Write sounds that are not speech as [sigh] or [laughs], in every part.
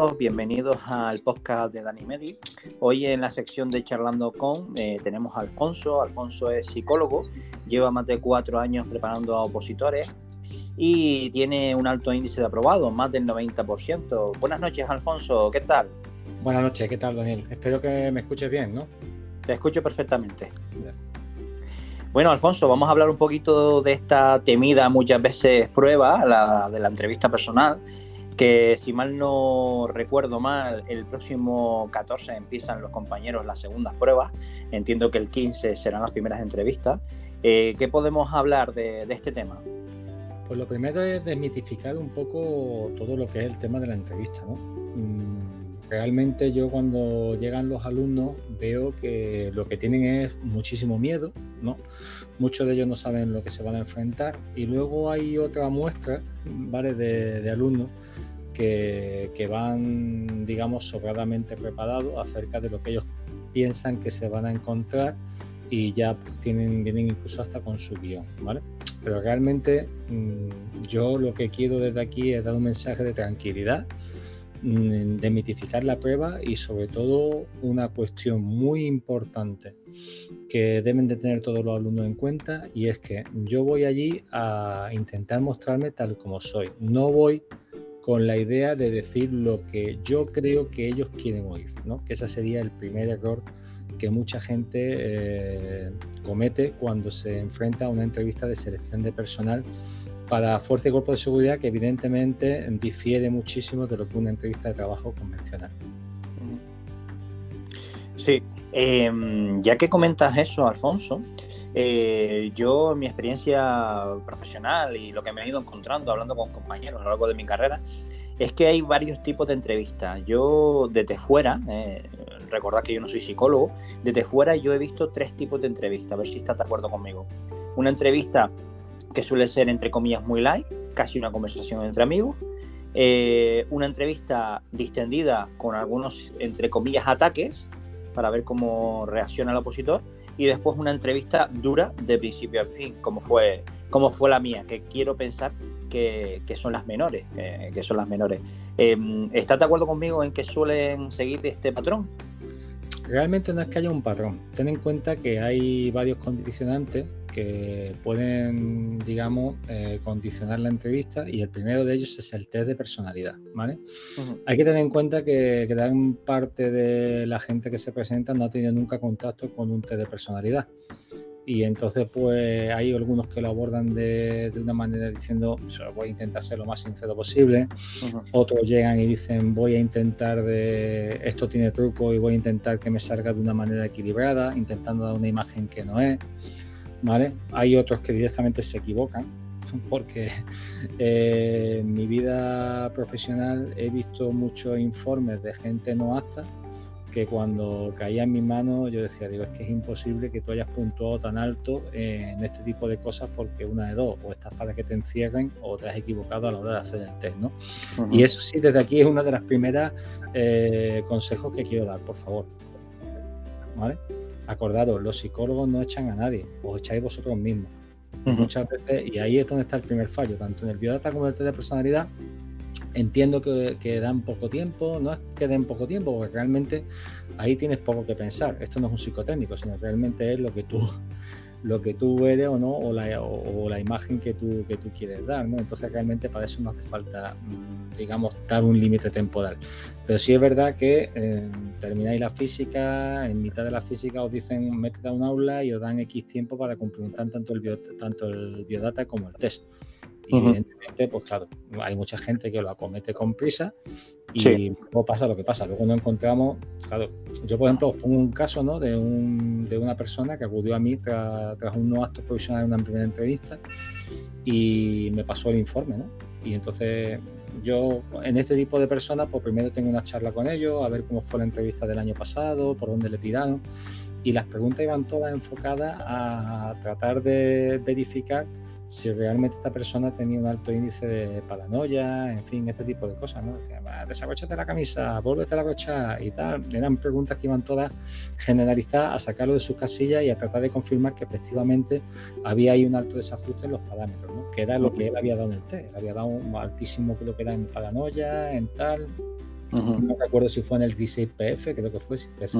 todos, bienvenidos al podcast de Dani Medi. Hoy en la sección de Charlando con eh, tenemos a Alfonso. Alfonso es psicólogo, lleva más de cuatro años preparando a opositores y tiene un alto índice de aprobado, más del 90%. Buenas noches, Alfonso, ¿qué tal? Buenas noches, ¿qué tal, Daniel? Espero que me escuches bien, ¿no? Te escucho perfectamente. Bueno, Alfonso, vamos a hablar un poquito de esta temida muchas veces prueba, la de la entrevista personal que si mal no recuerdo mal, el próximo 14 empiezan los compañeros las segundas pruebas, entiendo que el 15 serán las primeras entrevistas. Eh, ¿Qué podemos hablar de, este tema? Pues lo primero es desmitificar un poco todo lo que es el tema de la entrevista. Mm, realmente yo cuando llegan los alumnos veo que lo que tienen es muchísimo miedo, ¿no? Muchos de ellos no saben lo que se van a enfrentar y luego hay otra muestra, ¿vale? de alumnos que, van, digamos, sobradamente preparados acerca de lo que ellos piensan que se van a encontrar y ya pues, tienen, vienen incluso hasta con su guion, ¿vale? Pero realmente mm, yo lo que quiero desde aquí es dar un mensaje de tranquilidad, mm, de mitificar la prueba y sobre todo una cuestión muy importante que deben de tener todos los alumnos en cuenta y es que yo voy allí a intentar mostrarme tal como soy. No voy con la idea de decir lo que yo creo que ellos quieren oír, ¿no? Que ese sería el primer error que mucha gente eh, comete cuando se enfrenta a una entrevista de selección de personal para Fuerza y Cuerpo de Seguridad, que evidentemente difiere muchísimo de lo que una entrevista de trabajo convencional. Sí, em, ya que comentas eso, Alfonso, eh, yo, mi experiencia profesional y lo que me he ido encontrando hablando con compañeros a lo largo de mi carrera, es que hay varios tipos de entrevistas. Yo, desde fuera, eh, recordad que yo no soy psicólogo, desde fuera yo he visto tres tipos de entrevistas, a ver si estás de acuerdo conmigo. Una entrevista que suele ser, entre comillas, muy light, casi una conversación entre amigos. Eh, una entrevista distendida con algunos, entre comillas, ataques para ver cómo reacciona el opositor y después una entrevista dura de principio a fin, como fue, como fue la mía, que quiero pensar que, son las menores, que, son las menores. Em, ¿Estás de acuerdo conmigo en que suelen seguir este patrón? Realmente no es que haya un patrón. Ten en cuenta que hay varios condicionantes que pueden, digamos, eh, condicionar la entrevista y el primero de ellos es el test de personalidad, ¿vale? Hay que tener en cuenta que gran parte de la gente que se presenta no ha tenido nunca contacto con un test de personalidad. Y entonces, pues hay algunos que lo abordan de, una manera diciendo, voy a intentar ser lo más sincero posible. Otros llegan y dicen, voy a intentar de, esto tiene truco y voy a intentar que me salga de una manera equilibrada, intentando dar una imagen que no es. ¿vale? Hay otros que directamente se equivocan, [laughs] porque eh, en mi vida profesional he visto muchos informes de gente no apta que cuando caía en mis manos yo decía, digo, es que es imposible que tú hayas puntuado tan alto en este tipo de cosas porque una de dos, o estás para que te encierren o te has equivocado a la hora de hacer el test, ¿no? Y eso sí, desde aquí es una de las primeras eh, consejos que quiero dar, por favor. ¿Vale? acordaros, los psicólogos no echan a nadie, os echáis vosotros mismos. Muchas veces, y ahí es donde está el primer fallo, tanto en el biodata como en el test de personalidad, entiendo que, que, dan poco tiempo, no es que den poco tiempo, porque realmente ahí tienes poco que pensar. Esto no es un psicotécnico, sino realmente es lo que tú lo que tú eres o no, o la, o, la imagen que tú, que tú quieres dar, ¿no? Entonces realmente para eso no hace falta, mm, digamos, dar un límite temporal. Pero sí es verdad que eh, termináis la física, en mitad de la física os dicen métete a un aula y os dan X tiempo para cumplimentar tanto el, tanto el biodata como el test. Y evidentemente, pues claro, hay mucha gente que lo acomete con prisa y luego pasa lo que pasa. Luego no encontramos, claro, yo por ejemplo os pongo un caso ¿no? de, un, de una persona que acudió a mí tras, tras un no acto provisional en una primera entrevista y me pasó el informe, ¿no? Y entonces yo en este tipo de personas, pues primero tengo una charla con ellos, a ver cómo fue la entrevista del año pasado, por dónde le tiraron. Y las preguntas iban todas enfocadas a tratar de verificar si realmente esta persona tenía un alto índice de paranoia, en fin, este tipo de cosas, ¿no? Decía, desabrochate la camisa, vuélvete a la brocha y tal. Eran preguntas que iban todas generalizadas a sacarlo de sus casillas y a tratar de confirmar que efectivamente había ahí un alto desajuste en los parámetros, ¿no? Que era lo que él había dado en el test. Él había dado un altísimo, creo que era en paranoia, en tal. No recuerdo si fue en el 16PF, creo que fue, si ese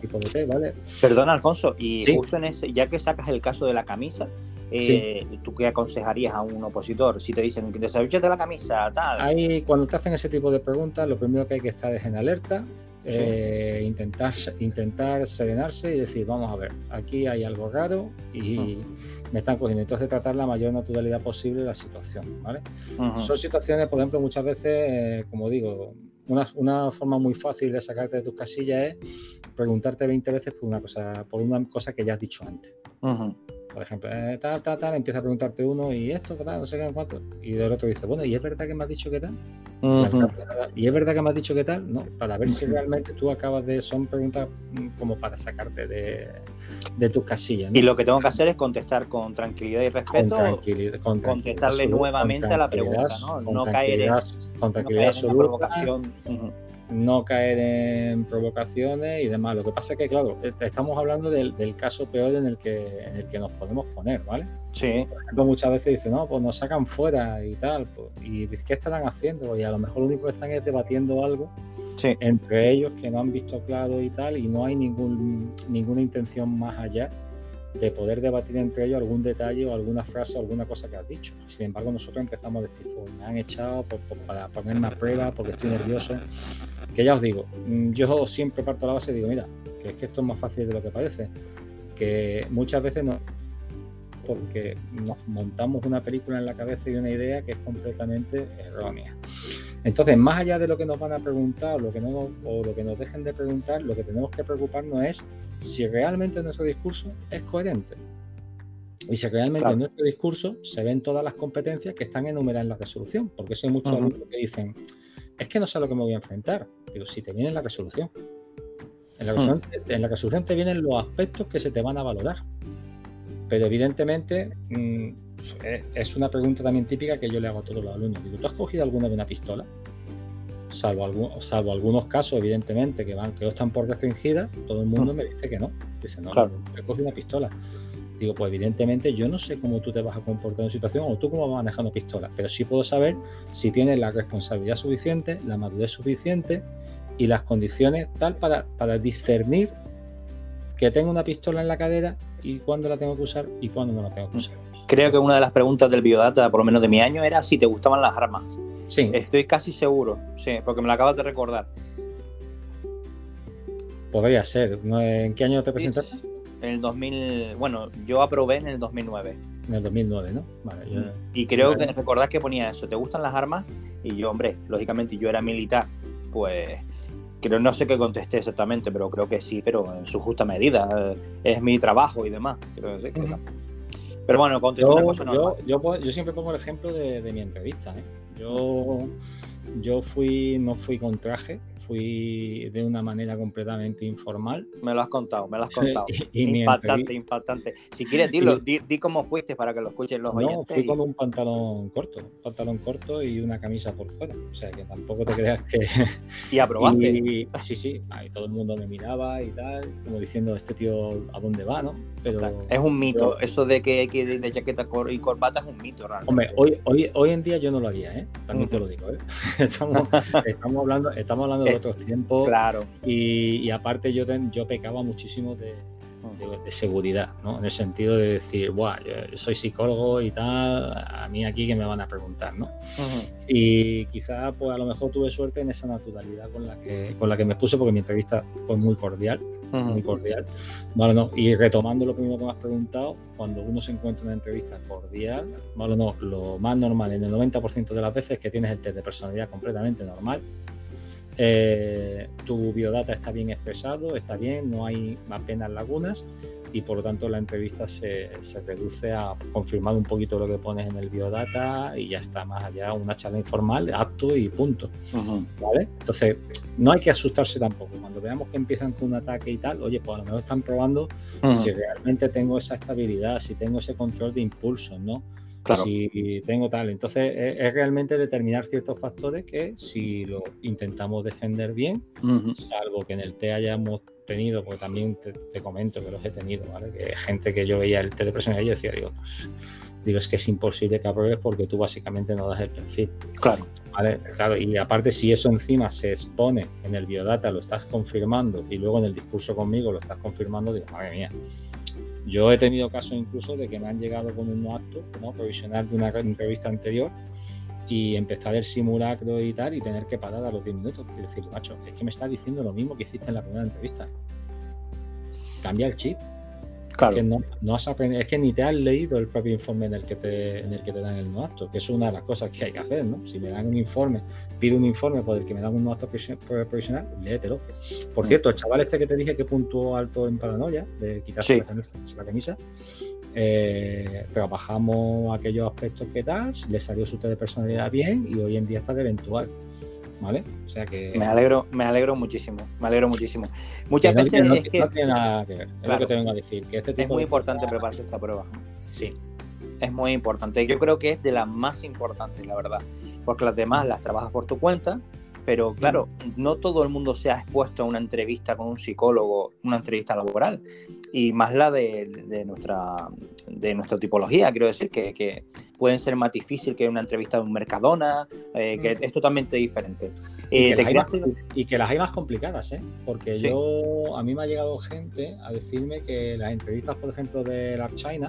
tipo de test, ¿vale? Perdona, Alfonso, y justo en ese, ya que sacas el caso de la camisa, eh, ¿tú qué aconsejarías a un opositor? Si te dicen que te la camisa, tal. Ahí, cuando te hacen ese tipo de preguntas, lo primero que hay que estar es en alerta, eh, intentar, intentar serenarse y decir, vamos a ver, aquí hay algo raro y me están cogiendo. Entonces tratar la mayor naturalidad posible la situación, ¿vale? Son situaciones, por ejemplo, muchas veces, eh, como digo, una, forma muy fácil de sacarte de tus casillas es preguntarte 20 veces por una cosa, por una cosa que ya has dicho antes. Por ejemplo, eh, tal, tal, tal, empieza a preguntarte uno, y esto, tal, no sé qué, cuánto. Y el otro dice, bueno, ¿y es verdad que me has dicho qué tal? ¿Y es verdad que me has dicho qué tal? No, para ver si realmente tú acabas de. Son preguntas mm, como para sacarte de, de tus casillas. Y lo que tengo que hacer es contestar con tranquilidad y respeto. Con contestarle nuevamente a la pregunta, ¿no? No caer en, con tranquilidad no provocación no caer en provocaciones y demás. Lo que pasa es que, claro, estamos hablando del, caso peor en el, que, en el que nos podemos poner, ¿vale? Sí. Por ejemplo, muchas veces dicen, no, pues nos sacan fuera y tal. Pues, ¿Y qué estarán haciendo? Y a lo mejor lo único que están es debatiendo algo entre ellos que no han visto claro y tal, y no hay ningún, ninguna intención más allá de poder debatir entre ellos algún detalle o alguna frase o alguna cosa que has dicho. Sin embargo, nosotros empezamos a decir, pues, me han echado para ponerme a prueba porque estoy nervioso. Que ya os digo, mm, yo siempre parto a la base y digo, mira, que es que esto es más fácil de lo que parece. Que muchas veces no porque nos montamos una película en la cabeza y una idea que es completamente errónea. Entonces, más allá de lo que nos van a preguntar lo que, no, o lo que nos dejen de preguntar, lo que tenemos que preocuparnos es si realmente nuestro discurso es coherente. Y si realmente en nuestro discurso se ven todas las competencias que están enumeradas en la resolución. Porque hay muchos alumnos que dicen, es que no sé a lo que me voy a enfrentar. Pero si te viene en la resolución. En la resolución, en la resolución te vienen los aspectos que se te van a valorar. Pero evidentemente mm, es una pregunta también típica que yo le hago a todos los alumnos. Digo, ¿tú has cogido alguna de una pistola? Salvo, salvo algunos casos, evidentemente, que van, que están por restringida, todo el mundo me dice que no. Dice, no, no, he cogido una pistola. Digo, pues evidentemente yo no sé cómo tú te vas a comportar en una situación o tú cómo vas manejando pistola, pero sí puedo saber si tienes la responsabilidad suficiente, la madurez suficiente y las condiciones tal para, para discernir que tengo una pistola en la cadera y cuándo la tengo que usar y cuándo no la tengo que usar. Creo que una de las preguntas del biodata, por lo menos de mi año, era si te gustaban las armas. Sí. Estoy casi seguro, sí, porque me la acabas de recordar. Podría ser. ¿En qué año te presentaste? En el 2000, bueno, yo aprobé en el 2009. En el 2009, ¿no? Vale, Y creo que recordás que ponía eso, ¿te gustan las armas? Y yo, hombre, lógicamente yo era militar, pues creo, no sé qué contesté exactamente, pero creo que sí, pero en su justa medida. Es mi trabajo y demás. Pero bueno, contesté una cosa yo, yo, yo, siempre pongo el ejemplo de, de mi entrevista. ¿eh? Yo, yo fui, no fui con traje, fui de una manera completamente informal. Me lo has contado, me lo has contado. impactante, impactante. Si quieres, dilo, di, cómo fuiste para que lo escuchen los oyentes. No, fui con un pantalón corto, un pantalón corto y una camisa por fuera. O sea, que tampoco te creas que... [laughs] ¿Y aprobaste? sí, sí. Ahí todo el mundo me miraba y tal, como diciendo, este tío, ¿a dónde va, no? Pero, es un mito. Eso de que hay que ir de chaqueta y corbata es un mito, realmente. Hombre, hoy, hoy, hoy en día yo no lo haría, ¿eh? También te lo digo, ¿eh? [laughs] Estamos, [laughs] estamos hablando, estamos hablando de otros tiempos. Claro. Y, aparte yo, yo pecaba muchísimo de, seguridad, ¿no? En el sentido de decir, Buah, yo, soy psicólogo y tal, a mí aquí que me van a preguntar, ¿no? Y quizá, pues a lo mejor tuve suerte en esa naturalidad con la que, con la que me puse, porque mi entrevista fue muy cordial, muy cordial. Bueno, no, y retomando lo primero que me has preguntado, cuando uno se encuentra en una entrevista cordial, bueno, no, lo más normal en el 90% de las veces es que tienes el test de personalidad completamente normal, eh, tu biodata está bien expresado, está bien, no hay apenas lagunas y por lo tanto la entrevista se, reduce a confirmar un poquito lo que pones en el biodata y ya está más allá una charla informal, apto y punto. ¿Vale? Entonces, no hay que asustarse tampoco. Cuando veamos que empiezan con un ataque y tal, oye, pues a lo mejor están probando si realmente tengo esa estabilidad, si tengo ese control de impulso, ¿no? Si tengo tal. Entonces, es, realmente determinar ciertos factores que si lo intentamos defender bien, salvo que en el T hayamos tenido, porque también te, comento que los he tenido, ¿vale? Que gente que yo veía el T de presión y decía, digo, pues, Digo, es que es imposible que apruebes porque tú básicamente no das el perfil. Claro. ¿Vale? Claro, y aparte si eso encima se expone en el biodata, lo estás confirmando y luego en el discurso conmigo lo estás confirmando, digo, madre mía. Yo he tenido casos incluso de que me han llegado con un acto ¿no? provisional de una entrevista anterior y empezar el simulacro y tal y tener que parar a los 10 minutos y decir, macho, es que me estás diciendo lo mismo que hiciste en la primera entrevista. Cambia el chip. Es que, no, has aprendido, es que ni te has leído el propio informe en el que te, en el que te dan el no acto, que es una de las cosas que hay que hacer, ¿no? Si me dan un informe, pido un informe por el que me dan un no acto provisional, léetelo. Por mm. cierto, el chaval este que te dije que puntuó alto en paranoia, de quitarse la camisa, eh, trabajamos aquellos aspectos que tal, le salió su test de personalidad bien y hoy en día está de eventual. ¿Vale? O sea que. Me alegro, me alegro muchísimo, me alegro muchísimo. Muchas veces es que. No tiene nada que ver, es lo que te vengo a decir. Que este es muy importante prepararse esta prueba. Sí. Es muy importante. Yo creo que es de las más importantes, la verdad. Porque las demás las trabajas por tu cuenta, pero claro, no todo el mundo se ha expuesto a una entrevista con un psicólogo, una entrevista laboral y más la de, nuestra, de nuestra tipología. Quiero decir que, que, pueden ser más difícil que una entrevista de un Mercadona, eh, que mm. es totalmente diferente. y, que eh, las hay más complicadas, ¿eh? porque yo, a mí me ha llegado gente a decirme que las entrevistas, por ejemplo, de la China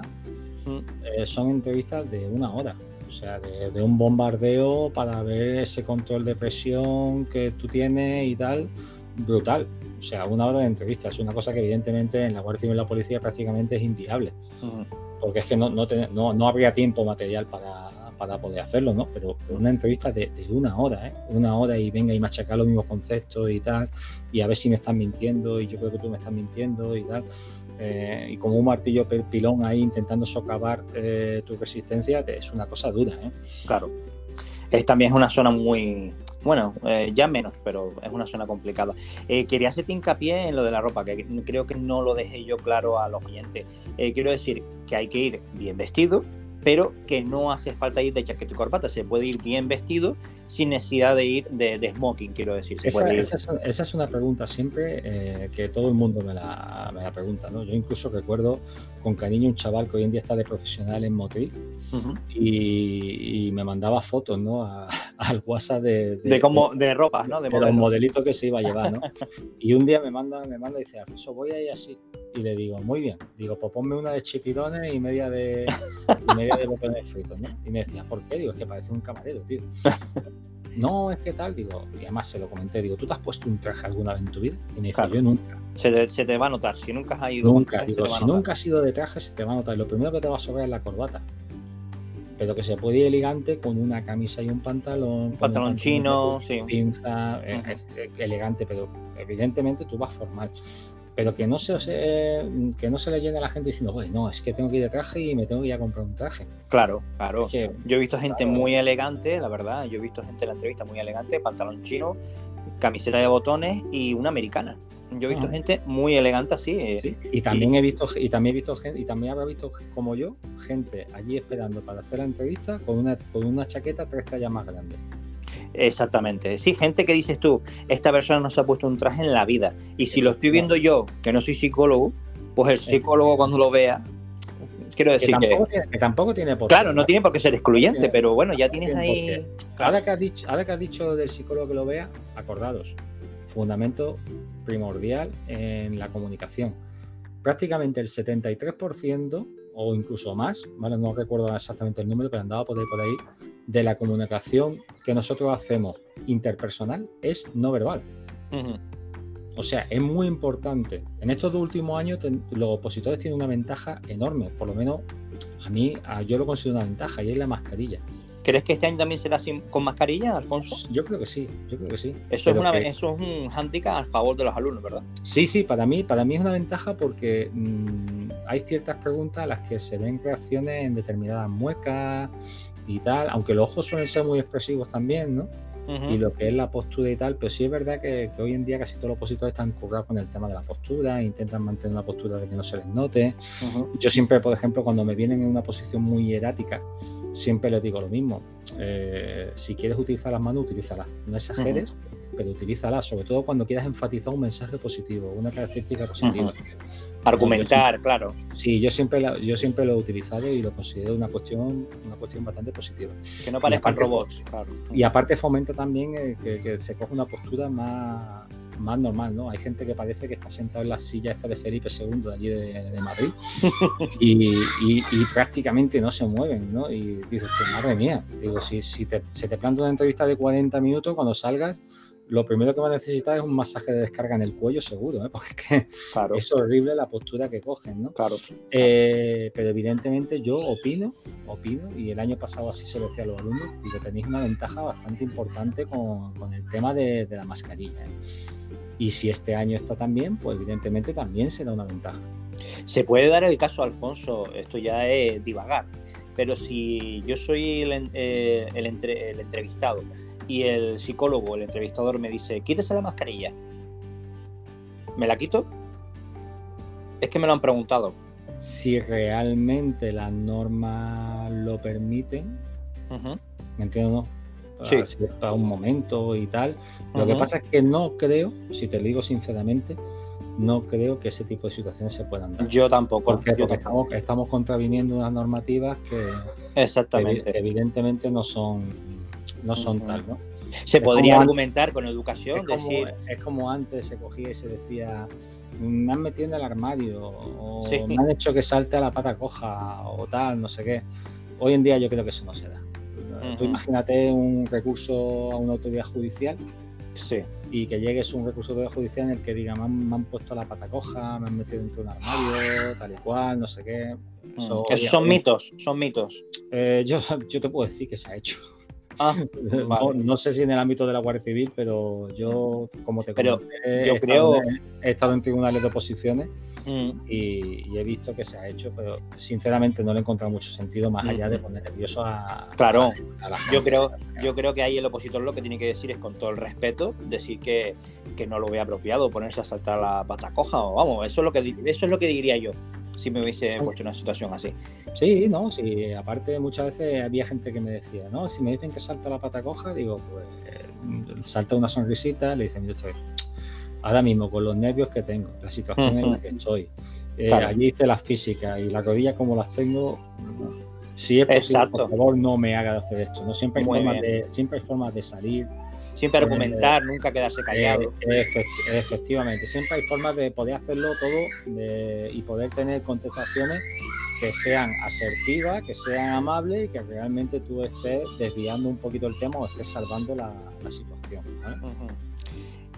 mm. eh, son entrevistas de una hora. O sea, de, de, un bombardeo para ver ese control de presión que tú tienes y tal, brutal. O sea, una hora de entrevista es una cosa que evidentemente en la Guardia Civil y la policía prácticamente es inviable. Porque es que no, no, no, habría tiempo material para, poder hacerlo, ¿no? Pero, una entrevista de, una hora, ¿eh? Una hora y venga y machacar los mismos conceptos y tal, y a ver si me están mintiendo y yo creo que tú me estás mintiendo y tal. Eh, y como un martillo pilón ahí intentando socavar eh, tu resistencia, es una cosa dura, ¿eh? Claro. Es, también es una zona muy, bueno, eh, ya menos, pero es una zona complicada. Eh, quería hacerte hincapié en lo de la ropa, que creo que no lo dejé yo claro a los oyentes. Eh, quiero decir que hay que ir bien vestido, pero que no hace falta ir de chaqueta y corbata, se puede ir bien vestido sin necesidad de ir de, smoking, quiero decir. esa, es, una pregunta siempre eh, que todo el mundo me la, me la, pregunta, ¿no? Yo incluso recuerdo con cariño un chaval que hoy en día está de profesional en motril y, me mandaba fotos, ¿no? [laughs] al WhatsApp de... De, como, de, ropas, ¿no? De, los modelitos que se iba a llevar, ¿no? [laughs] y un día me manda, me manda y dice, Alfonso, voy ahí así. Y le digo, muy bien. Digo, pues ponme una de chipirones y media de, y media de botones fritos, ¿no? Y me decía, ¿por qué? Digo, es que parece un camarero, tío. [laughs] no, es que tal, digo, y además se lo comenté, digo, ¿tú te has puesto un traje alguna vez en tu vida? Y me dijo, yo nunca. Se te, va a notar, si nunca has ido. Nunca, digo, si nunca has ido de traje, se te va a notar. Lo primero que te va a sobrar es la corbata. Pero que se puede ir elegante con una camisa y un pantalón. pantalón, chino, sí. Pinza, elegante, pero evidentemente tú vas formal pero que no se, que no se le llene a la gente diciendo, pues no, es que tengo que ir de traje y me tengo que ir a comprar un traje. Claro, claro. yo he visto gente muy elegante, la verdad, yo he visto gente en la entrevista muy elegante, pantalón chino, camiseta de botones y una americana. Yo he visto ah. gente muy elegante así. Eh, y también he visto, y también he visto gente, y también habrá visto como yo, gente allí esperando para hacer la entrevista con una, con una chaqueta tres tallas más grande. Exactamente. Sí, gente que dices tú, esta persona no se ha puesto un traje en la vida. Y si lo estoy viendo yo, que no soy psicólogo, pues el psicólogo cuando lo vea, quiero decir que tampoco, Tiene, que tampoco tiene por Claro, no tiene por qué ser excluyente, pero bueno, ya tienes ahí. Ahora que, has dicho, ahora que has dicho del psicólogo que lo vea, acordados, fundamento primordial en la comunicación. Prácticamente el 73% o incluso más, ¿vale? no recuerdo exactamente el número, pero andaba por ahí, por ahí de la comunicación que nosotros hacemos interpersonal es no verbal. O sea, es muy importante. En estos dos últimos años los opositores tienen una ventaja enorme, por lo menos a mí yo lo considero una ventaja y es la mascarilla. ¿Crees que este año también será con mascarilla, Alfonso? Yo creo que sí, yo creo que sí. Eso, es, una, eso es un handicap a favor de los alumnos, ¿verdad? Sí, sí, para mí, para mí es una ventaja porque mm, hay ciertas preguntas a las que se ven reacciones en determinadas muecas, y tal, aunque los ojos suelen ser muy expresivos también, ¿no? Y lo que es la postura y tal, pero sí es verdad que, hoy en día casi todos los opositores están currados con el tema de la postura, intentan mantener una postura de que no se les note. Yo siempre, por ejemplo, cuando me vienen en una posición muy hierática, siempre les digo lo mismo. Eh, si quieres utilizar las manos, utilízalas. No exageres, pero utilízalas, sobre todo cuando quieras enfatizar un mensaje positivo, una característica positiva. Argumentar, claro. Sí, yo siempre, yo siempre lo he utilizado y lo considero una cuestión, una cuestión bastante positiva. Que no parezcan robots, claro. Y aparte fomenta también eh, que, se coja una postura más, más normal, ¿no? Hay gente que parece que está sentado en la silla esta de Felipe II de allí de, Madrid [laughs] y, prácticamente no se mueven, ¿no? Y dices, madre mía, digo, si, si te, se te planta una entrevista de 40 minutos, cuando salgas lo primero que va a necesitar es un masaje de descarga en el cuello, seguro, ¿eh? [laughs] porque es horrible la postura que cogen, ¿no? Claro. Eh, pero evidentemente yo opino, opino, y el año pasado así se lo decía a los alumnos, y que tenéis una ventaja bastante importante con, el tema de, la mascarilla. ¿eh? Y si este año está tan bien, pues evidentemente también será una ventaja. Se puede dar el caso, Alfonso, esto ya es divagar, pero si yo soy el, el entrevistado, y el psicólogo, el entrevistador, me dice, quítese la mascarilla. ¿Me la quito? Es que me lo han preguntado. Si realmente las normas lo permiten, ¿me entiendes? Sí. Para un momento y tal. Lo que pasa es que no creo, si te lo digo sinceramente, no creo que ese tipo de situaciones se puedan dar. Yo tampoco. Porque, Estamos, contraviniendo unas normativas que Exactamente. evidentemente no son no son tal, ¿no? Se podría argumentar con educación, es como, decir... Es como antes se cogía y se decía, me han metido en el armario, o me han hecho que salte a la pata coja, o tal, no sé qué. Hoy en día yo creo que eso no se da. Tú imagínate un recurso a una autoridad judicial sí. y que llegues un recurso a autoridad judicial en el que diga, me han, puesto la pata coja, me han metido dentro de un armario, tal y cual, no sé qué. Eso, son mitos, son mitos. Eh, yo, yo te puedo decir que se ha hecho. Ah, [laughs] no, sé si en el ámbito de la Guardia Civil, pero yo, como te pero yo he, creo... estado en, he estado en tribunales de oposiciones mm. y, he visto que se ha hecho, pero sinceramente no le he encontrado mucho sentido más allá de mm. poner nervioso a, claro. yo creo, yo creo que ahí el opositor lo que tiene que decir es con todo el respeto, decir que, que no lo ve apropiado ponerse a saltar la pata coja, o vamos, eso es lo que eso es lo que diría yo si me hubiese puesto en una situación así. Sí, no, sí. Aparte, muchas veces había gente que me decía, no, si me dicen que salta la pata coja, digo, pues eh, salta una sonrisita, le dicen, mira, ahora mismo con los nervios que tengo, la situación en la que estoy, eh, allí hice las físicas y las rodillas como las tengo, si es posible, por favor, no me haga de hacer esto. No siempre hay, formas de, siempre hay formas de salir Siempre argumentar, nunca quedarse callado. Eh, efectivamente, siempre hay formas de poder hacerlo todo y poder tener contestaciones que sean asertivas, que sean amables y que realmente tú estés desviando un poquito el tema o estés salvando la, situación.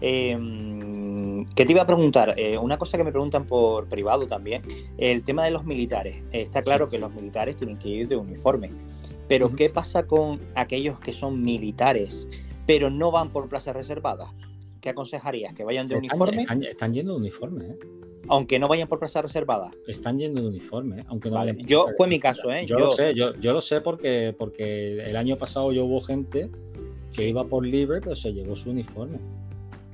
Em, ¿Qué te iba a preguntar? Eh, una cosa que me preguntan por privado también, el tema de los militares. está claro que los militares tienen que ir de uniforme, pero ¿qué pasa con aquellos que son militares? Pero no van por plazas reservadas. ¿Qué aconsejarías? ¿Que vayan de uniforme? Están, yendo de uniforme, ¿eh? Aunque no vayan por plazas reservadas. Están yendo de uniforme, ¿eh? aunque no vale. Yo, fue mi caso, ¿eh? Yo, lo sé, yo, yo, lo sé porque, porque el año pasado yo hubo gente que iba por libre, pero se llevó su uniforme.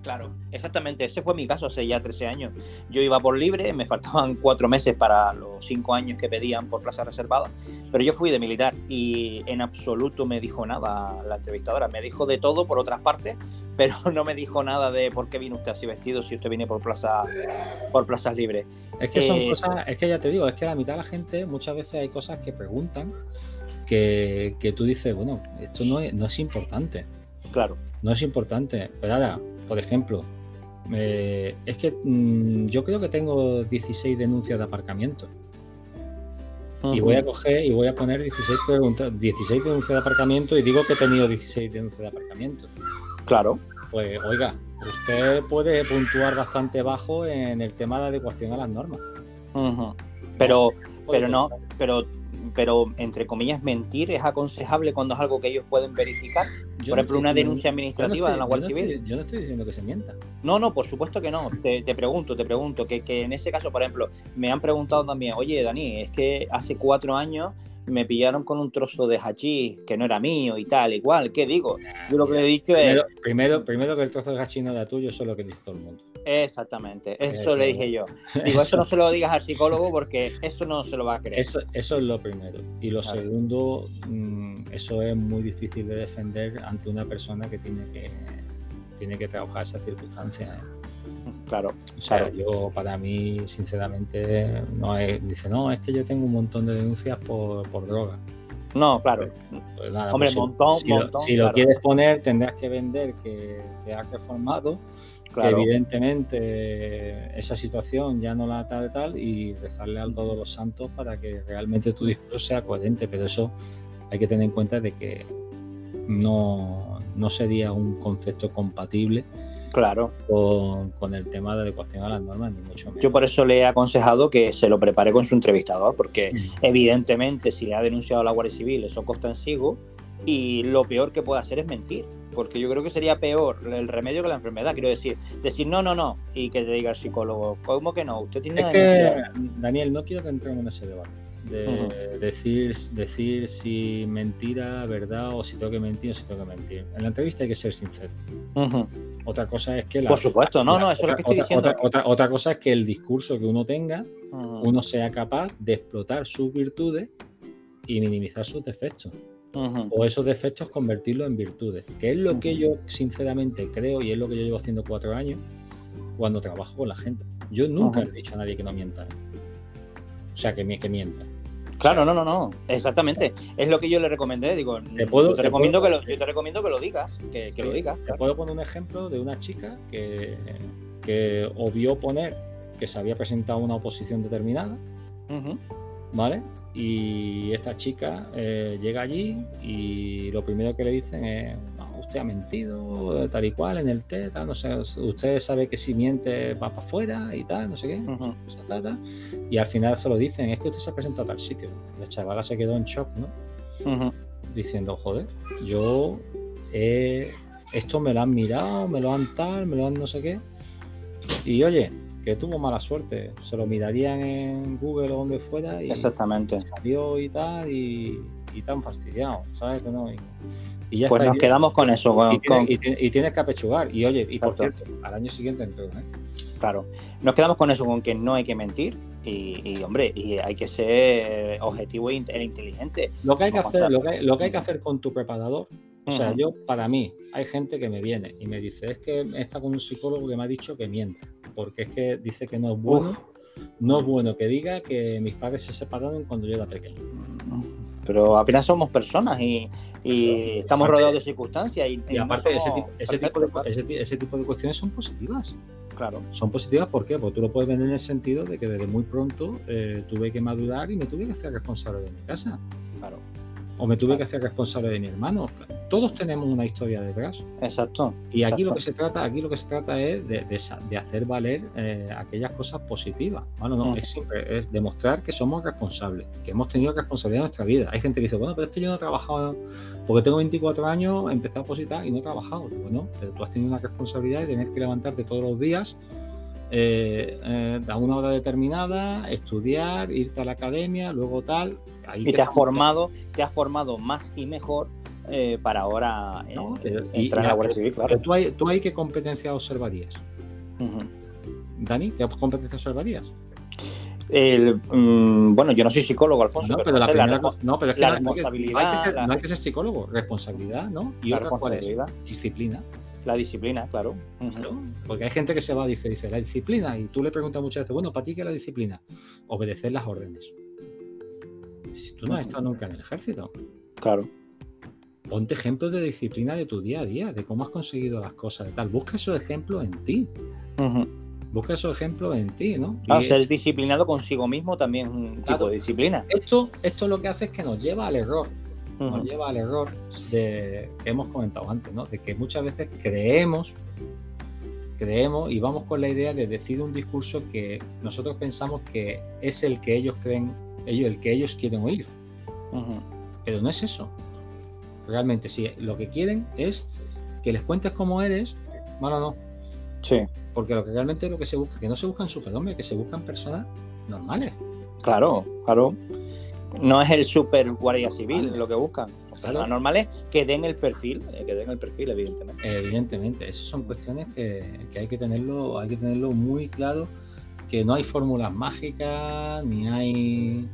Claro, exactamente. Ese fue mi caso hace ya 13 años. Yo iba por libre, me faltaban [laughs] cuatro meses para los cinco años que pedían por plaza reservada, pero yo fui de militar y en absoluto me dijo nada la entrevistadora. Me dijo de todo por otras partes, [laughs] pero no me dijo nada de por qué vino usted así vestido si usted viene por plaza por plazas libres. Es que son eh, cosas, es que ya te digo, es que la mitad de la gente muchas veces hay cosas que preguntan que, que tú dices, bueno, esto no es, no es importante. Claro. No es importante. Pero ahora, por ejemplo, eh, es que mm, yo creo que tengo 16 denuncias de aparcamiento. Y voy a coger y voy a poner 16 preguntas, 16 denuncias de aparcamiento y digo que he tenido 16 denuncias de aparcamiento. Claro. Pues oiga, usted puede puntuar bastante bajo en el tema de adecuación a las normas. Pero, pero no, pero pero entre comillas mentir es aconsejable cuando es algo que ellos pueden verificar. por ejemplo, una denuncia administrativa en la Guardia Civil. yo no estoy diciendo que se mienta. No, no, por supuesto que no. Te, pregunto, te pregunto, que, que, en ese caso, por ejemplo, me han preguntado también, oye, Dani, es que hace cuatro años me pillaron con un trozo de hachís que no era mío y tal, igual, ¿qué digo? Yo lo que le he dicho es... Primero, primero, que el trozo de hachís no era tuyo, eso es lo que dice todo el mundo. Exactamente, eso le dije yo. Digo, eso no se lo digas al psicólogo porque eso no se lo va a creer. Eso, eso es lo primero. Y lo segundo, mm, eso es muy difícil de defender ante una persona que tiene que, tiene que trabajar esas circunstancias. ¿eh? Claro. O sea, yo para mí, sinceramente, no es, dice, no, es que yo tengo un montón de denuncias por, por droga. No, claro. Pues Hombre, pues montón, si, montón. si lo quieres poner, tendrás que vender que te has reformado, que evidentemente esa situación ya no la tal tal y rezarle a todos los santos para que realmente tu discurso sea coherente, pero eso hay que tener en cuenta de que no, no sería un concepto compatible Claro. Con, el tema de adecuación a las normas, ni mucho Yo por eso le he aconsejado que se lo prepare con su entrevistador, porque evidentemente si le ha denunciado a la Guardia Civil, eso costa en sigo, y lo peor que puede hacer es mentir. Porque yo creo que sería peor el remedio que la enfermedad. Quiero decir, decir no, no, no, y que te diga el psicólogo, ¿cómo que no? Usted tiene. Es que, Daniel, no quiero que entremos en ese debate de decir, decir si mentira, verdad, o si tengo que mentir o si tengo que mentir. En la entrevista hay que ser sincero. Otra cosa es que Por supuesto, no, no, eso es lo que estoy diciendo. Otra, cosa es que el discurso que uno tenga, uno sea capaz de explotar sus virtudes y minimizar sus defectos. O esos defectos convertirlos en virtudes. Que es lo que yo sinceramente creo y es lo que yo llevo haciendo cuatro años cuando trabajo con la gente. Yo nunca he dicho a nadie que no mienta. O sea, que, que mienta. Claro, no, no, no, exactamente. Es lo que yo le recomendé. Digo, te puedo, yo te, recomiendo, que lo, yo te recomiendo que lo digas, que, lo digas. Te puedo poner un ejemplo de una chica que, que obvió poner que se había presentado una oposición determinada, ¿vale? Y esta chica eh, llega allí y lo primero que le dicen es, usted ha mentido, tal y cual, en el té, tal, no sé, usted sabe que si miente va para afuera y tal, no sé qué. Y al final se lo dicen, es que usted se ha presentado a tal sitio. La chavala se quedó en shock, ¿no? Diciendo, joder, yo esto me lo han mirado, me lo han tal, me lo han no sé qué. Y oye, que tuvo mala suerte, se lo mirarían en Google o donde fuera y Exactamente. salió y tal y, y tan fastidiado, ¿sabes? Que no, pues nos quedamos con eso. y, tienes, que apechugar. Y oye, y por cierto, al año siguiente entró. ¿eh? Claro, nos quedamos con eso, con que no hay que mentir. Y, hombre, y hay que ser objetivo e inteligente. Lo que hay que hacer, lo que, lo que hay que hacer con tu preparador, o sea, yo, para mí, hay gente que me viene y me dice, es que está con un psicólogo que me ha dicho que mienta, porque es que dice que no es bueno, no es bueno que diga que mis padres se separaron cuando yo era pequeño pero apenas somos personas y, estamos rodeados de circunstancias. Y, aparte, ese, tipo, ese, tipo de, cuestiones son positivas. Claro. Son positivas, ¿por qué? Porque tú lo puedes ver en el sentido de que desde muy pronto eh, tuve que madurar y me tuve que hacer responsable de mi casa. Claro o me tuve que hacer responsable de mi hermano. Todos tenemos una historia detrás. Exacto. Y aquí lo que se trata, aquí lo que se trata es de, hacer valer eh, aquellas cosas positivas. Bueno, no, es, es, demostrar que somos responsables, que hemos tenido responsabilidad en nuestra vida. Hay gente que dice, bueno, pero es que yo no he trabajado, porque tengo 24 años, he empezado a positar y no he trabajado. Bueno, pero tú has tenido una responsabilidad de tener que levantarte todos los días eh, eh, a una hora determinada, estudiar, irte a la academia, luego tal. Y te, has formado, te has formado más y mejor eh, para ahora entrar a la Guardia Civil, claro. ¿tú, hay, ¿Tú hay qué competencia observarías? Dani, ¿qué competencia observarías? Mm, bueno, yo no soy psicólogo, Alfonso. No, pero, la, primera, no, pero es que la responsabilidad. No hay que, ser, no hay que ser psicólogo, responsabilidad, ¿no? Y otra cuál es? Disciplina. La disciplina, claro. Porque hay gente que se va, dice, dice, la disciplina, y tú le preguntas muchas veces, bueno, ¿para ti qué es la disciplina? Obedecer las órdenes. Si tú no has estado nunca en el ejército. Claro. Ponte ejemplos de disciplina de tu día a día, de cómo has conseguido las cosas, de tal. Busca esos ejemplos en ti. Busca esos ejemplos en ti, ¿no? Ah, ser disciplinado consigo mismo también es un tipo de disciplina. Esto, esto lo que hace es que nos lleva al error nos lleva al error de, que hemos comentado antes, ¿no? de que muchas veces creemos, creemos y vamos con la idea de decir un discurso que nosotros pensamos que es el que ellos creen, ellos, el que ellos quieren oír. Pero no es eso. Realmente, si lo que quieren es que les cuentes cómo eres, bueno, no. Sí. Porque lo que realmente lo que se busca, que no se buscan superhombres, que se buscan personas normales. Claro, claro. No es el super guardia civil lo que buscan. personas normales que den el perfil, eh, que den el perfil, evidentemente. Evidentemente, esas son cuestiones que, hay que tenerlo, hay que tenerlo muy claro, que no hay fórmulas mágicas, ni hay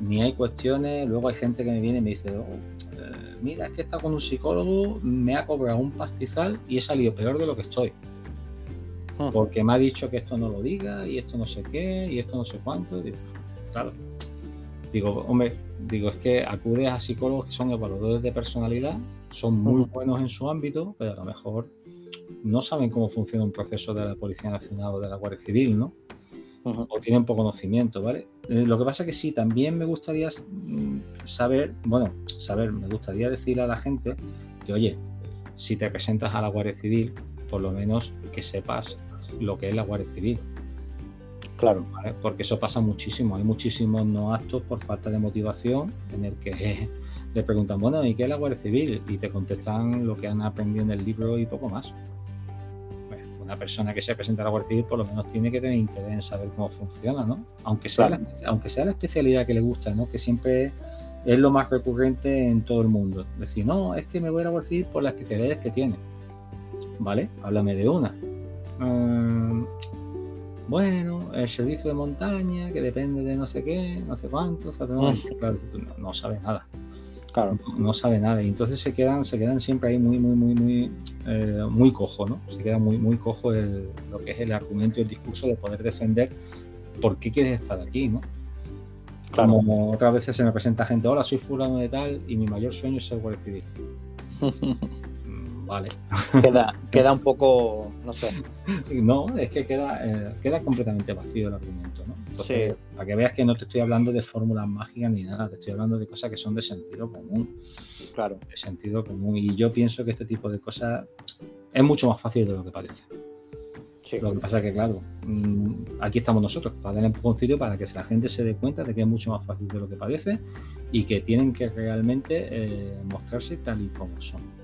ni hay cuestiones. Luego hay gente que me viene y me dice, oh, eh, mira, es que he estado con un psicólogo, me ha cobrado un pastizal y he salido peor de lo que estoy. Porque me ha dicho que esto no lo diga y esto no sé qué y esto no sé cuánto. Digo, claro. Digo, hombre, digo, es que acudes a psicólogos que son evaluadores de personalidad, son muy buenos en su ámbito, pero a lo mejor no saben cómo funciona un proceso de la Policía Nacional o de la Guardia Civil, ¿no? O tienen poco conocimiento, ¿vale? Eh, lo que pasa es que sí, también me gustaría mm, saber, bueno, saber, me gustaría decirle a la gente que, oye, si te presentas a la Guardia Civil, por lo menos que sepas lo que es la Guardia Civil. Claro. Porque eso pasa muchísimo. Hay muchísimos no actos por falta de motivación en el que [laughs] le preguntan, bueno, ¿y qué es la Guardia Civil? Y te contestan lo que han aprendido en el libro y poco más. Una persona que se presenta a la Guardia Civil por lo menos tiene que tener interés en saber cómo funciona, ¿no? Aunque sea, la, aunque sea la especialidad que le gusta, ¿no? Que siempre es lo más recurrente en todo el mundo. Decir, no, es que me voy a la Guardia Civil por las especialidades que tiene. ¿Vale? Háblame de una. Mm, bueno, el servicio de montaña, que depende de no sé qué, no sé cuánto, no, no, sabe nada. Claro. No, sabe nada. Y entonces se quedan, se quedan siempre ahí muy, muy, muy, muy, eh, muy cojo, ¿no? Se queda muy, muy cojo lo que es el argumento y el discurso de poder defender por qué quieres estar aquí, ¿no? Como otras veces se me presenta gente, hola, soy fulano de tal y mi mayor sueño es ser guardia civil. [laughs] vale. Queda, [laughs] queda un poco, no sé. No, es que queda, eh, queda completamente vacío el argumento, ¿no? Entonces, para que veas que no te estoy hablando de fórmulas mágicas ni nada, te estoy hablando de cosas que son de sentido común. Claro. De sentido común. Y yo pienso que este tipo de cosas es mucho más fácil de lo que parece. Lo que pasa es que, claro, mm, aquí estamos nosotros para dar empujoncillo para que la gente se dé cuenta de que es mucho más fácil de lo que parece y que tienen que realmente eh, mostrarse tal y como son.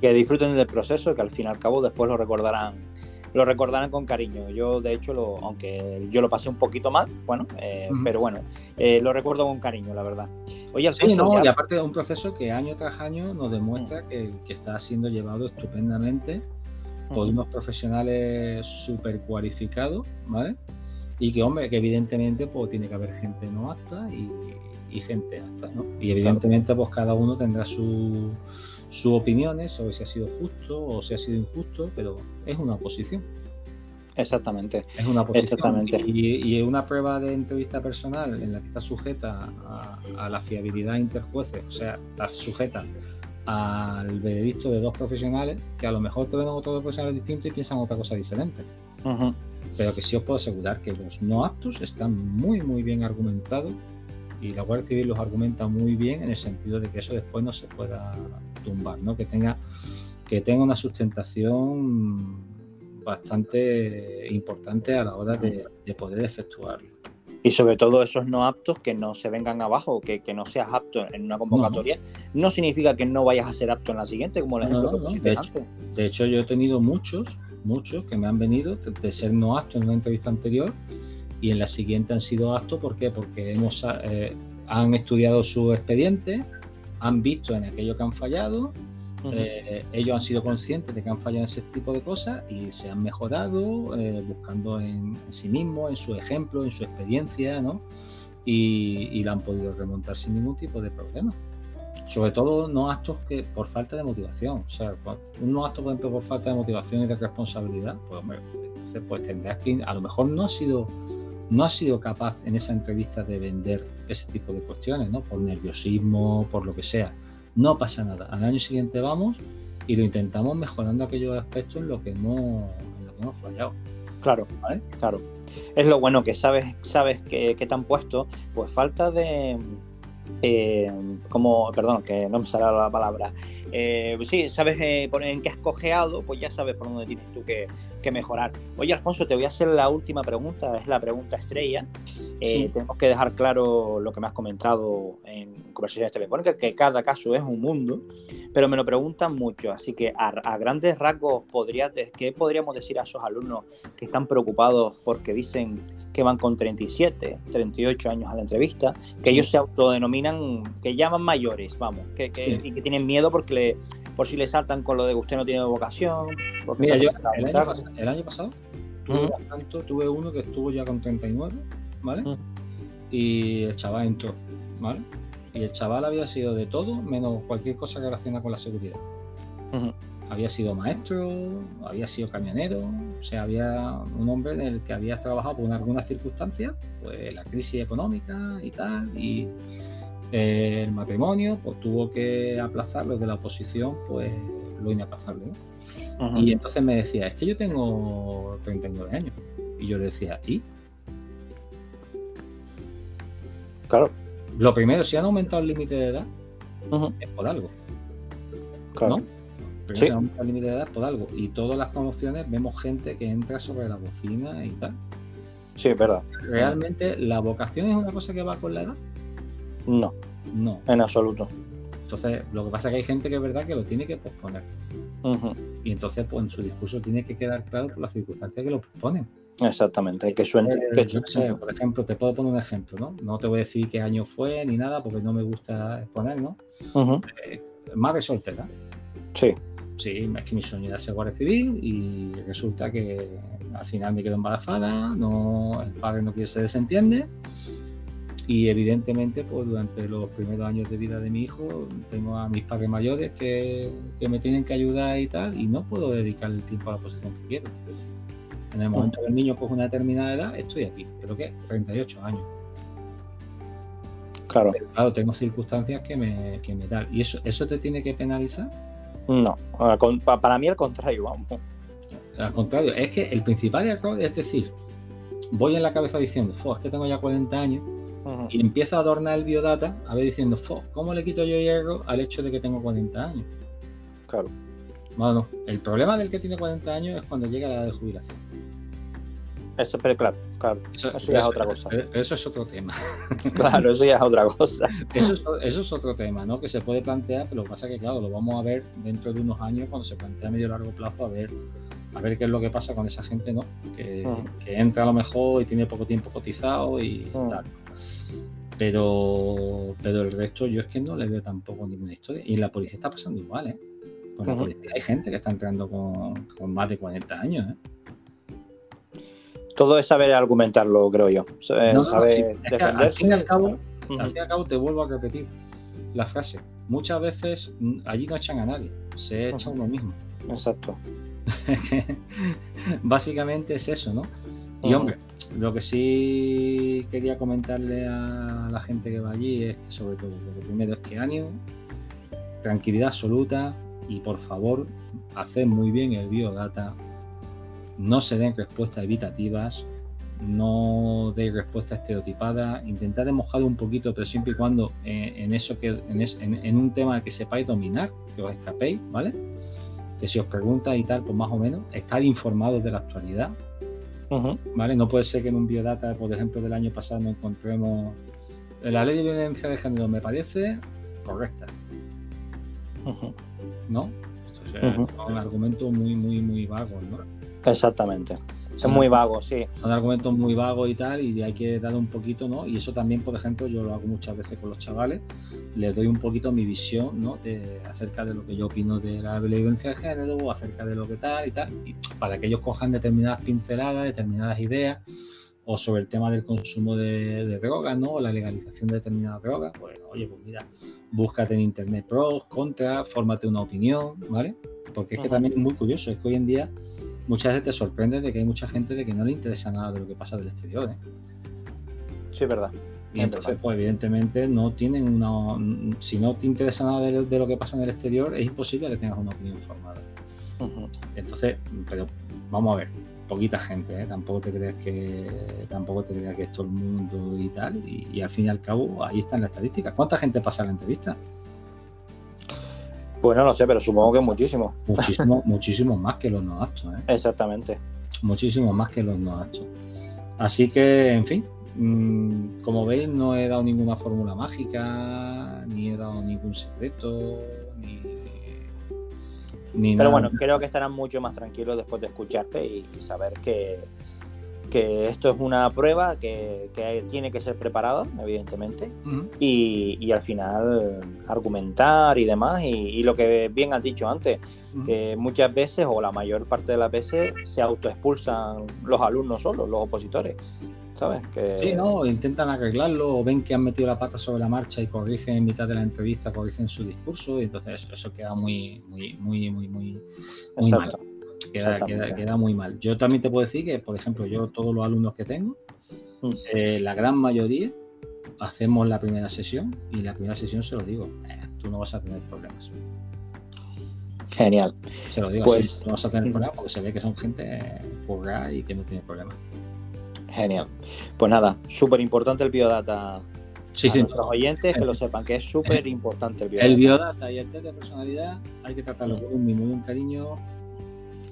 Que disfruten del proceso, que al fin y al cabo después lo recordarán lo recordarán con cariño. Yo, de hecho, lo, aunque yo lo pasé un poquito mal, bueno, eh, pero bueno, eh, lo recuerdo con cariño, la verdad. Oye, sí, no, y aparte de un proceso que año tras año nos demuestra que, está siendo llevado estupendamente por unos profesionales súper cualificados, ¿vale? Y que, hombre, que evidentemente pues, tiene que haber gente no apta y, gente apta, ¿no? Y evidentemente, pues cada uno tendrá su sus opiniones sobre si ha sido justo o si ha sido injusto, pero es una oposición. Exactamente. Es una oposición. Exactamente. Y, es una prueba de entrevista personal en la que está sujeta a, la fiabilidad interjueces, o sea, está sujeta al veredicto de dos profesionales que a lo mejor te ven otros profesionales distintos y piensan otra cosa diferente. Pero que sí os puedo asegurar que los no aptos están muy, muy bien argumentados y la Guardia Civil los argumenta muy bien en el sentido de que eso después no se pueda tumbar, ¿no? que, tenga, que tenga una sustentación bastante importante a la hora de, poder efectuarlo. Y sobre todo esos no aptos que no se vengan abajo, que, que no seas apto en una convocatoria, no. significa que no vayas a ser apto en la siguiente, como el ejemplo de, hecho, de hecho, yo he tenido muchos, muchos que me han venido de, ser no aptos en una entrevista anterior y en la siguiente han sido aptos. ¿Por qué? Porque hemos, eh, han estudiado su expediente, han visto en aquello que han fallado, eh, ellos han sido conscientes de que han fallado en ese tipo de cosas y se han mejorado eh, buscando en, sí mismos, en su ejemplo, en su experiencia, ¿no? Y, y la han podido remontar sin ningún tipo de problema. Sobre todo no actos que por falta de motivación. O sea, un no acto, por ejemplo, por falta de motivación y de responsabilidad, pues hombre, entonces pues tendrás que, a lo mejor no ha sido no ha sido capaz en esa entrevista de vender ese tipo de cuestiones, ¿no? Por nerviosismo, por lo que sea. No pasa nada. Al año siguiente vamos y lo intentamos mejorando aquellos aspectos en lo que hemos, en lo que hemos fallado. Claro, ¿vale? Claro. Es lo bueno que sabes, sabes que, que te han puesto, pues falta de, eh, como, perdón, que no me sale la palabra, eh, pues sí, sabes eh, en qué has cojeado, pues ya sabes por dónde tienes tú que, mejorar. Oye, Alfonso, te voy a hacer la última pregunta, es la pregunta estrella. Tenemos que dejar claro lo que me has comentado en conversaciones telefónicas, que cada caso es un mundo, pero me lo preguntan mucho, así que a, grandes rasgos, ¿qué podríamos decir a esos alumnos que están preocupados porque dicen que van con 37, 38 años a la entrevista, que ellos se autodenominan, que llaman mayores, vamos, que, que y que tienen miedo porque le, por si le saltan con lo de que usted no tiene vocación. Mira, yo el año, pasado, tuve, uno que estuvo ya con 39, ¿vale? Y el chaval entró, ¿vale? Y el chaval había sido de todo menos cualquier cosa que relaciona con la seguridad. Había sido maestro, había sido camionero, o sea, había un hombre en el que había trabajado por algunas circunstancias, pues la crisis económica y tal, y eh, el matrimonio, pues tuvo que aplazarlo de la oposición, pues lo inaplazable. ¿no? Y entonces me decía, es que yo tengo 39 años. Y yo le decía, ¿y? Claro. Lo primero, si han aumentado el límite de edad, es por algo. Claro. ¿No? Sí. el límite de edad por algo. Y todas las promociones vemos gente que entra sobre la bocina y tal. Sí, es verdad. ¿Realmente la vocación es una cosa que va con la edad? No. No. En absoluto. Entonces, lo que pasa es que hay gente que es verdad que lo tiene que posponer. Y entonces, pues en su discurso tiene que quedar claro por las circunstancias que lo posponen. Exactamente, que suene. Eh, por ejemplo, te puedo poner un ejemplo, ¿no? No te voy a decir qué año fue ni nada porque no me gusta exponer, ¿no? Eh, madre soltera. Sí. Sí, es que mi sueño era ser guardia civil y resulta que al final me quedo embarazada, no, el padre no quiere se desentiende y evidentemente, pues durante los primeros años de vida de mi hijo, tengo a mis padres mayores que, me tienen que ayudar y tal, y no puedo dedicar el tiempo a la posición que quiero. En el momento que el niño coge una determinada edad, estoy aquí. ¿Pero qué? 38 años. Claro. claro, tengo circunstancias que me, que me dan. ¿Y eso, eso te tiene que penalizar? No, para mí al contrario, vamos. Al contrario, es que el principal error es decir, voy en la cabeza diciendo, es que tengo ya 40 años, y empieza a adornar el biodata, a ver diciendo, ¿cómo le quito yo hierro al hecho de que tengo 40 años? Claro. Bueno, el problema del que tiene 40 años es cuando llega la edad de jubilación. Eso, pero claro, claro. Eso, ya es otra cosa. eso es otro tema. claro, eso ya es otra cosa. Eso es, eso es otro tema, ¿no? Que se puede plantear, pero lo que pasa es que, claro, lo vamos a ver dentro de unos años cuando se plantea a medio largo plazo, a ver a ver qué es lo que pasa con esa gente, ¿no? Que, que entra a lo mejor y tiene poco tiempo cotizado y tal. Pero, pero el resto yo es que no le veo tampoco ninguna historia. Y la policía está pasando igual, ¿eh? Con la policía hay gente que está entrando con, más de 40 años, ¿eh? Todo es saber argumentarlo, creo yo. saber defenderse. Al fin, y al, cabo, al fin y al cabo, te vuelvo a repetir la frase. Muchas veces allí no echan a nadie, se echa uno mismo. Exacto. [laughs] Básicamente es eso, ¿no? Y hombre, lo que sí quería comentarle a la gente que va allí es que sobre todo, lo primero es que ánimo, tranquilidad absoluta y por favor, haced muy bien el biodata, no se den respuestas evitativas, no deis respuestas estereotipadas, intentad mojar un poquito, pero siempre y cuando eh, en eso que en, un tema que sepáis dominar, que os escapéis, ¿vale? Que si os pregunta y tal, pues más o menos, estar informados de la actualidad, ¿Vale? No puede ser que en un biodata, por ejemplo, del año pasado no encontremos. La ley de violencia de género me parece correcta. ¿No? Esto es un argumento muy, muy, muy vago, ¿no? Exactamente. Es muy vago, sí. Son argumentos muy vagos y tal, y hay que dar un poquito, ¿no? Y eso también, por ejemplo, yo lo hago muchas veces con los chavales, les doy un poquito mi visión, ¿no? De, acerca de lo que yo opino de la violencia de género, acerca de lo que tal y tal, y para que ellos cojan determinadas pinceladas, determinadas ideas, o sobre el tema del consumo de, drogas, ¿no? O la legalización de determinadas drogas, pues, oye, pues mira, búscate en internet pros, contras, fórmate una opinión, ¿vale? Porque es que también es muy curioso, es que hoy en día muchas veces te sorprende de que hay mucha gente de que no le interesa nada de lo que pasa del exterior. ¿eh? Sí, es verdad. Y entonces, pues evidentemente no tienen una... Si no te interesa nada de, lo que pasa en el exterior, es imposible que tengas una opinión formada. Entonces, pero vamos a ver, poquita gente, ¿eh? tampoco te creas que tampoco te creas que es todo el mundo y tal, y, y al fin y al cabo ahí está en la estadística. ¿Cuánta gente pasa la entrevista? Pues no lo sé, pero supongo que muchísimo. Muchísimo, [laughs] muchísimo más que los no actos. ¿eh? Exactamente. Muchísimo más que los no actos. Así que, en fin, mm, como veis, no he dado ninguna fórmula mágica, ni he dado ningún secreto, ni, ni Pero bueno, creo que estarán mucho más tranquilos después de escucharte y saber que, que esto es una prueba que, tiene que ser preparada, evidentemente, y, al final argumentar y demás, y, lo que bien has dicho antes, que muchas veces o la mayor parte de las veces se autoexpulsan los alumnos solos, los opositores. ¿Sabes? Que... Sí, no, intentan arreglarlo o ven que han metido la pata sobre la marcha y corrigen en mitad de la entrevista, corrigen su discurso y entonces eso queda muy, muy, muy, muy, muy, muy mal. Queda, queda, muy mal. Yo también te puedo decir que, por ejemplo, yo todos los alumnos que tengo, mm. eh, la gran mayoría hacemos la primera sesión y la primera sesión se lo digo, eh, tú no vas a tener problemas. Genial. Se lo digo pues, no vas a tener mm. problemas porque se ve que son gente purga y que no tiene problemas. Genial. Pues nada, súper importante el biodata. Sí, a sí, los oyentes que lo sepan, que es [laughs] súper importante el biodata. El biodata y el test de personalidad hay que tratarlo con un mimo y un cariño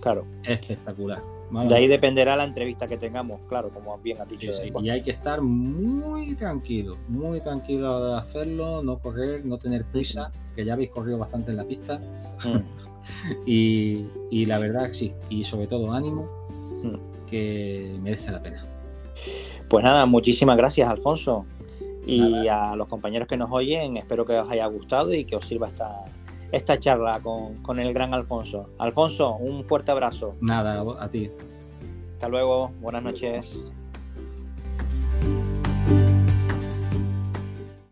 Claro. Espectacular. De ahí dependerá la entrevista que tengamos, claro, como bien has dicho. Y hay que estar muy tranquilo, muy tranquilo de hacerlo, no correr, no tener prisa, que ya habéis corrido bastante en la pista. Mm. [laughs] y, la verdad sí, y sobre todo ánimo, mm. que merece la pena. Pues nada, muchísimas gracias, Alfonso. Y a los compañeros que nos oyen, espero que os haya gustado y que os sirva esta, esta charla con, con el gran Alfonso. Alfonso, un fuerte abrazo. Nada, a ti. Hasta luego, buenas noches.